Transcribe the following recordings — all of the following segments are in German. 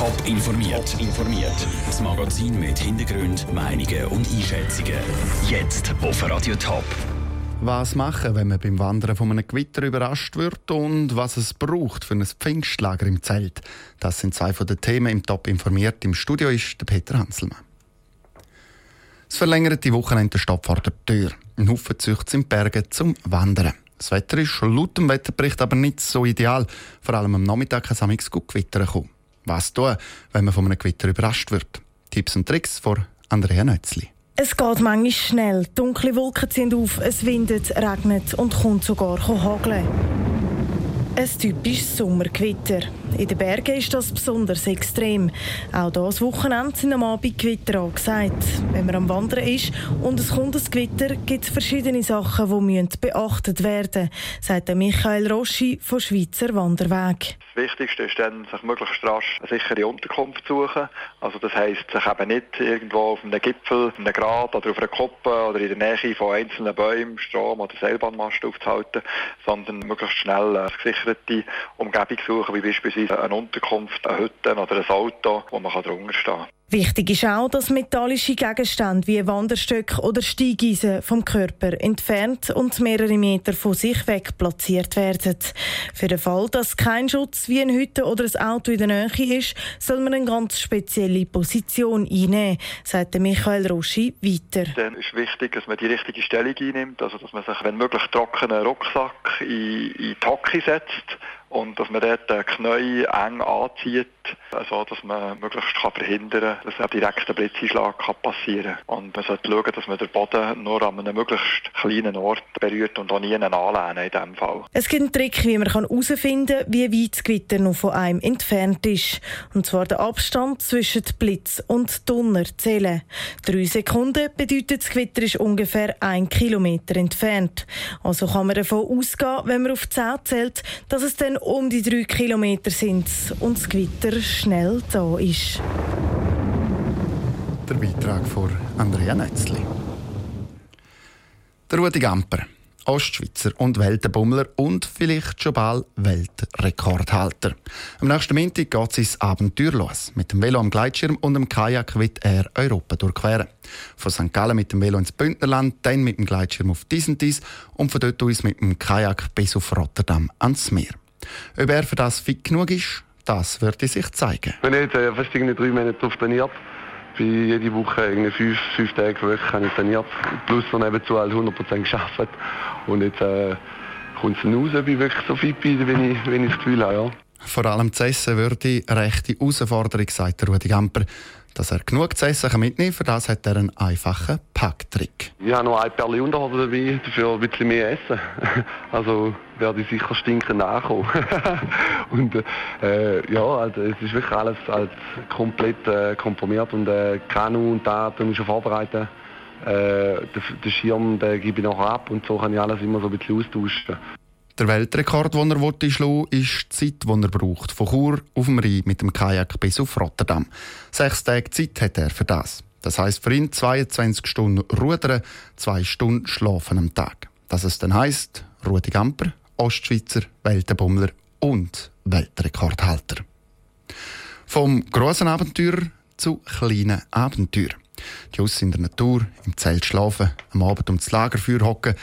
Top informiert. informiert. Das Magazin mit Hintergrund, Meinungen und Einschätzungen. Jetzt auf Radio Top. Was machen, wenn man beim Wandern von einem Gewitter überrascht wird und was es braucht für ein Pfingstlager im Zelt. Das sind zwei von den Themen im Top informiert. Im Studio ist der Peter Hanselmann. Das verlängerte Wochenende steht vor der Tür. Ein Haufen züchtet in Bergen zum Wandern. Das Wetter ist laut dem Wetterbericht aber nicht so ideal. Vor allem am Nachmittag kann es gut Gewitter kommen. Was tun, wenn man von einem Gewitter überrascht wird? Tipps und Tricks von Andrea Nötzli. Es geht manchmal schnell. Dunkle Wolken ziehen auf, es windet, regnet und kommt sogar hageln. Ein typisches Sommergewitter. In den Bergen ist das besonders extrem. Auch das Wochenende sind am Abend Gewitter angesagt. Wenn man am Wandern ist und es kommt ein Gewitter, gibt es verschiedene Sachen, die beachtet werden müssen, sagt Michael Roschi von Schweizer Wanderweg. Das Wichtigste ist dann, sich möglichst rasch eine sichere Unterkunft zu suchen. Also das heisst, sich eben nicht irgendwo auf einem Gipfel, auf einem Grat oder auf einer Kuppe oder in der Nähe von einzelnen Bäumen, Strom oder Seilbahnmasten aufzuhalten, sondern möglichst schnell eine gesicherte Umgebung suchen, wie beispielsweise eine Unterkunft, eine Hütte oder ein Auto, wo man drunter stehen kann. Wichtig ist auch, dass metallische Gegenstände wie Wanderstöcke oder Steigeisen vom Körper entfernt und mehrere Meter von sich weg platziert werden. Für den Fall, dass kein Schutz wie eine Hütte oder ein Auto in der Nähe ist, soll man eine ganz spezielle Position einnehmen, sagt Michael Roschi weiter. Dann ist wichtig, dass man die richtige Stellung einnimmt, also dass man sich, wenn möglich, trockenen Rucksack in, in die Hocke setzt und dass man dort die Knie eng anzieht, so dass man möglichst kann verhindern kann, dass ein direkter Blitzeinschlag passieren kann. Und man sollte schauen, dass man den Boden nur an einem möglichst kleinen Ort berührt und auch nie anlehnen in diesem Fall. Es gibt einen Trick, wie man herausfinden kann, wie weit das Gewitter noch von einem entfernt ist. Und zwar der Abstand zwischen Blitz und Donner zählen. Drei Sekunden bedeutet, das Gewitter ist ungefähr ein Kilometer entfernt. Also kann man davon ausgehen, wenn man auf 10 zählt, dass es dann um die drei Kilometer sind und das Gewitter schnell da ist. Der Beitrag von Andrea Netzli. Der Rudi Gamper, Ostschweizer und Weltenbummler und vielleicht schon bald Weltrekordhalter. Am nächsten Montag geht sein Abenteuer los. Mit dem Velo am Gleitschirm und dem Kajak wird er Europa durchqueren. Von St. Gallen mit dem Velo ins Bündnerland, dann mit dem Gleitschirm auf Dies und von dort aus mit dem Kajak bis auf Rotterdam ans Meer. Ob er für das fit genug ist, das wird sich zeigen. Wenn ich jetzt äh, fast irgendwie drei Monate drauf trainiert, bin jede Woche irgendwie fünf, fünf Tage pro Woche habe ich trainiert, plus noch nebenzu halt 100% geschafft. Und jetzt äh, kommt es raus, ob ich wirklich so fit bin, wenn ich, wenn ich das Gefühl habe. Ja. Vor allem zu essen würde rechte Herausforderung, sagt Rudi Gamper. Dass er genug zu essen kann mitnehmen für das hat er einen einfachen Packtrick. Ich habe noch ein Perle Unterhose dabei, dafür ein bisschen mehr essen. Also werde ich sicher stinken nachkommen. und äh, ja, also es ist wirklich alles als komplett äh, komprimiert und äh, Kanu und da tun ich schon vorbereiten. Äh, den, Schirm den gebe ich nachher ab und so kann ich alles immer so ein bisschen austauschen. Der Weltrekord, den er schlagen ist die Zeit, die er braucht. Von Chur auf dem Rhein mit dem Kajak bis auf Rotterdam. Sechs Tage Zeit hat er für das. Das heisst für ihn 22 Stunden Rudern, zwei Stunden Schlafen am Tag. Dass es dann heisst, Rudi Gamper, Ostschweizer, Weltenbummler und Weltrekordhalter. Vom grossen Abenteuer zu kleinen Abenteuer. Die Aus in der Natur, im Zelt schlafen, am Abend um das Lagerfeuer hocken,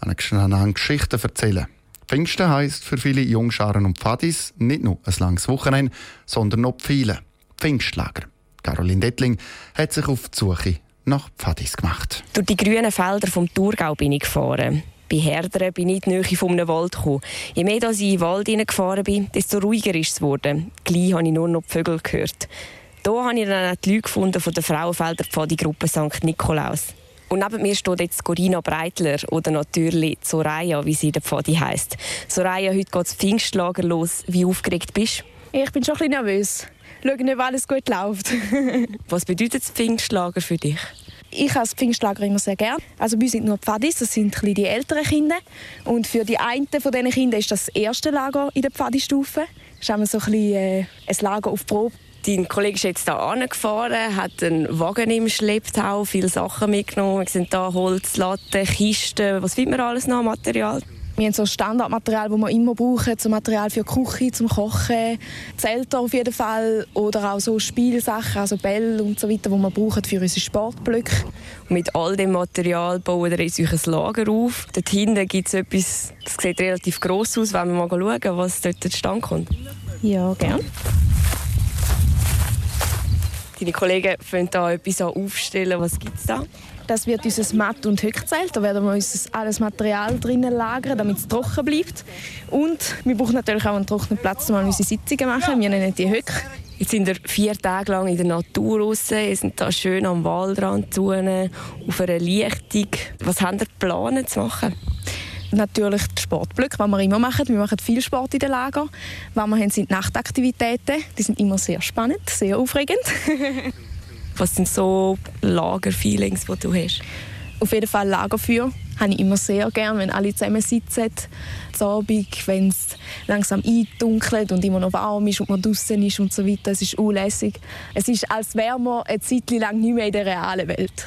einander Geschichten erzählen. Pfingsten heisst für viele Jungscharen und Pfadis nicht nur ein langes Wochenende, sondern noch viele Pfingstlager. Caroline Dettling hat sich auf die Suche nach Pfadis gemacht. Durch die grünen Felder vom Thurgau bin ich gefahren. Bei Herdern bin ich in die Nähe von einem Wald gekommen. Je mehr ich in den Wald gefahren bin, desto ruhiger ist es geworden. Gleich habe ich nur noch die Vögel gehört. Hier habe ich dann auch die Leute gefunden von der Frauenfelder Pfadi-Gruppe St. Nikolaus. Und neben mir steht jetzt Corina Breitler oder natürlich Soraya, wie sie in der Pfadi heisst. Soraya, heute geht das Pfingstlager los. Wie aufgeregt bist du? Ich bin schon ein bisschen nervös. Schauen, ob alles gut läuft. Was bedeutet das Pfingstlager für dich? Ich habe das Pfingstlager immer sehr gerne. Also bei uns sind nur Pfadis, das sind die älteren Kinder. Und für die einen von diesen Kindern ist das, das erste Lager in der Pfadistufe. Das ist so ein, bisschen, äh, ein Lager auf Probe. Dein Kollege ist jetzt hier angefahren, hat einen Wagen im Schlepptau, viele Sachen mitgenommen. Es sind da Holz, Latten, Kisten. Was findet man alles noch Material? Wir haben so Standardmaterial, das wir immer brauchen, so Material für die Küche, zum Kochen, Zelte auf jeden Fall oder auch so Spielsachen, also Bälle und so weiter, die wir brauchen für unsere Sportblöcke. Und mit all dem Material bauen wir jetzt ein Lager auf. Dort hinten gibt es etwas, das sieht relativ gross aus, wenn wir mal schauen, was dort zustande kommt. Ja, gerne. Deine Kollegen fangen da etwas aufstellen. Was gibt es da? Das wird unser Matt- und Höckzelt. Da werden wir uns alles Material drinnen lagern, damit es trocken bleibt. Und wir brauchen natürlich auch einen trockenen Platz, um unsere Sitzungen machen. Wir nennen die Höck. Jetzt sind wir vier Tage lang in der Natur raus. Wir sind da schön am Waldrand zu, auf einer Lichtung. Was haben wir geplant zu machen? Natürlich die Sportblöcke, die wir immer machen. Wir machen viel Sport in den Lager. Was wir haben, sind Nachtaktivitäten. Die sind immer sehr spannend, sehr aufregend. Was sind so Lagerfeelings, die du hast? Auf jeden Fall Lagerfeuer habe ich immer sehr gern, wenn alle zusammen sitzen. Am Abend, wenn es langsam eindunkelt und immer noch warm ist und man draußen ist und so weiter. Es ist unlässig. Es ist, als wären wir eine Zeit lang nicht mehr in der realen Welt.